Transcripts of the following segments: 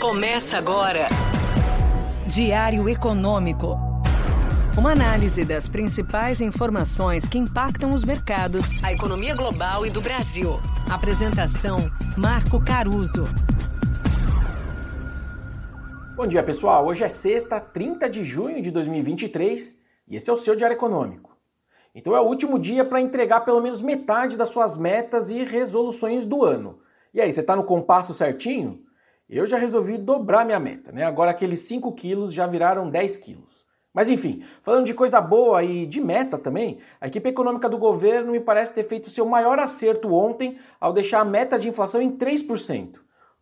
Começa agora. Diário Econômico. Uma análise das principais informações que impactam os mercados, a economia global e do Brasil. Apresentação: Marco Caruso. Bom dia, pessoal. Hoje é sexta, 30 de junho de 2023 e esse é o seu Diário Econômico. Então é o último dia para entregar pelo menos metade das suas metas e resoluções do ano. E aí, você está no compasso certinho? Eu já resolvi dobrar minha meta, né? Agora aqueles 5 quilos já viraram 10 quilos. Mas enfim, falando de coisa boa e de meta também, a equipe econômica do governo me parece ter feito seu maior acerto ontem ao deixar a meta de inflação em 3%.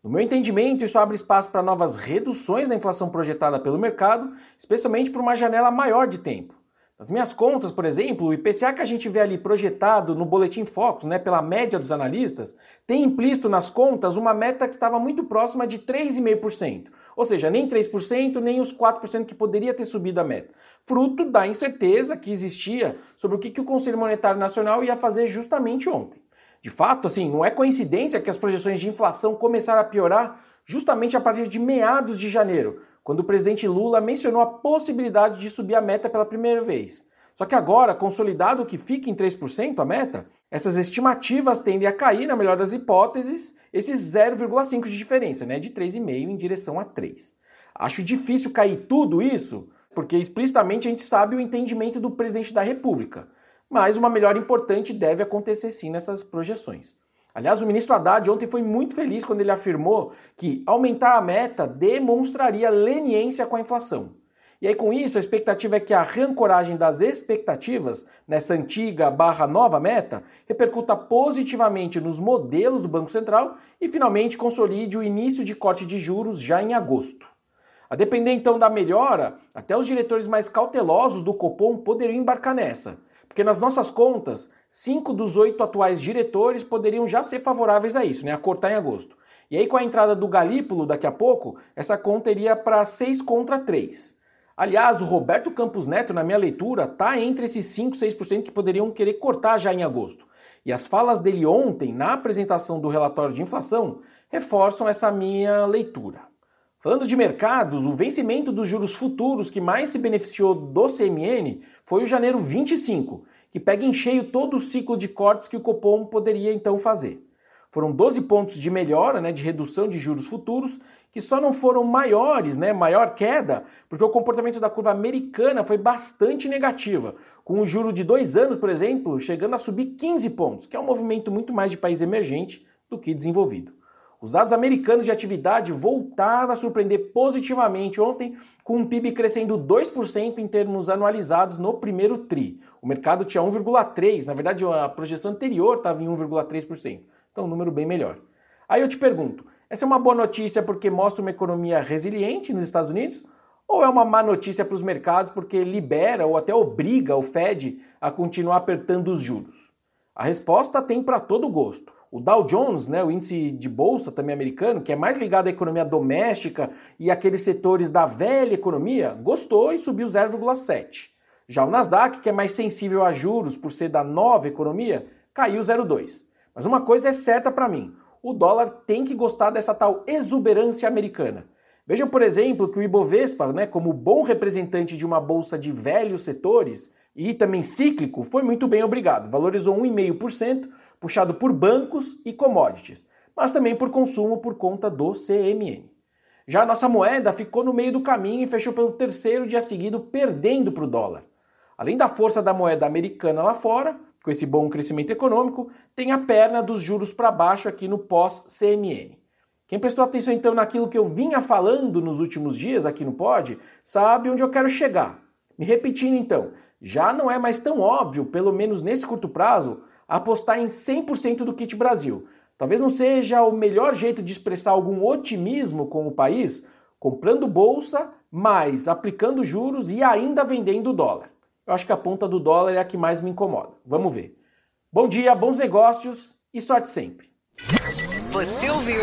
No meu entendimento, isso abre espaço para novas reduções da inflação projetada pelo mercado, especialmente por uma janela maior de tempo. Nas minhas contas, por exemplo, o IPCA que a gente vê ali projetado no Boletim Focus, né, pela média dos analistas, tem implícito nas contas uma meta que estava muito próxima de 3,5%. Ou seja, nem 3%, nem os 4% que poderia ter subido a meta. Fruto da incerteza que existia sobre o que, que o Conselho Monetário Nacional ia fazer justamente ontem. De fato, assim, não é coincidência que as projeções de inflação começaram a piorar justamente a partir de meados de janeiro, quando o presidente Lula mencionou a possibilidade de subir a meta pela primeira vez. Só que agora, consolidado que fica em 3% a meta, essas estimativas tendem a cair, na melhor das hipóteses, esses 0,5 de diferença, né, de 3,5 em direção a 3. Acho difícil cair tudo isso, porque explicitamente a gente sabe o entendimento do presidente da República. Mas uma melhora importante deve acontecer sim nessas projeções. Aliás, o ministro Haddad ontem foi muito feliz quando ele afirmou que aumentar a meta demonstraria leniência com a inflação. E aí, com isso, a expectativa é que a reancoragem das expectativas nessa antiga barra nova meta repercuta positivamente nos modelos do Banco Central e finalmente consolide o início de corte de juros já em agosto. A depender então da melhora, até os diretores mais cautelosos do Copom poderiam embarcar nessa porque nas nossas contas, cinco dos oito atuais diretores poderiam já ser favoráveis a isso, né, a cortar em agosto. E aí, com a entrada do Galípolo daqui a pouco, essa conta iria para 6 contra 3. Aliás, o Roberto Campos Neto, na minha leitura, está entre esses 5, 6% que poderiam querer cortar já em agosto. E as falas dele ontem, na apresentação do relatório de inflação, reforçam essa minha leitura. Falando de mercados, o vencimento dos juros futuros que mais se beneficiou do CMN foi o janeiro 25, que pega em cheio todo o ciclo de cortes que o Copom poderia então fazer. Foram 12 pontos de melhora, né, de redução de juros futuros, que só não foram maiores, né, maior queda, porque o comportamento da curva americana foi bastante negativa, com o juro de dois anos, por exemplo, chegando a subir 15 pontos, que é um movimento muito mais de país emergente do que desenvolvido. Os dados americanos de atividade voltaram a surpreender positivamente ontem, com o PIB crescendo 2% em termos anualizados no primeiro TRI. O mercado tinha 1,3%, na verdade a projeção anterior estava em 1,3%. Então, um número bem melhor. Aí eu te pergunto: essa é uma boa notícia porque mostra uma economia resiliente nos Estados Unidos? Ou é uma má notícia para os mercados porque libera ou até obriga o Fed a continuar apertando os juros? A resposta tem para todo gosto. O Dow Jones, né, o índice de bolsa também americano, que é mais ligado à economia doméstica e aqueles setores da velha economia, gostou e subiu 0,7. Já o Nasdaq, que é mais sensível a juros por ser da nova economia, caiu 0,2. Mas uma coisa é certa para mim: o dólar tem que gostar dessa tal exuberância americana. Vejam, por exemplo, que o Ibovespa, né, como bom representante de uma bolsa de velhos setores e também cíclico, foi muito bem obrigado. Valorizou 1,5%, puxado por bancos e commodities, mas também por consumo por conta do CMN. Já a nossa moeda ficou no meio do caminho e fechou pelo terceiro dia seguido perdendo para o dólar. Além da força da moeda americana lá fora, com esse bom crescimento econômico, tem a perna dos juros para baixo aqui no pós-CMN. Quem prestou atenção então naquilo que eu vinha falando nos últimos dias aqui no Pod, sabe onde eu quero chegar. Me repetindo então, já não é mais tão óbvio, pelo menos nesse curto prazo, apostar em 100% do kit Brasil. Talvez não seja o melhor jeito de expressar algum otimismo com o país, comprando bolsa, mas aplicando juros e ainda vendendo dólar. Eu acho que a ponta do dólar é a que mais me incomoda. Vamos ver. Bom dia, bons negócios e sorte sempre. Você ouviu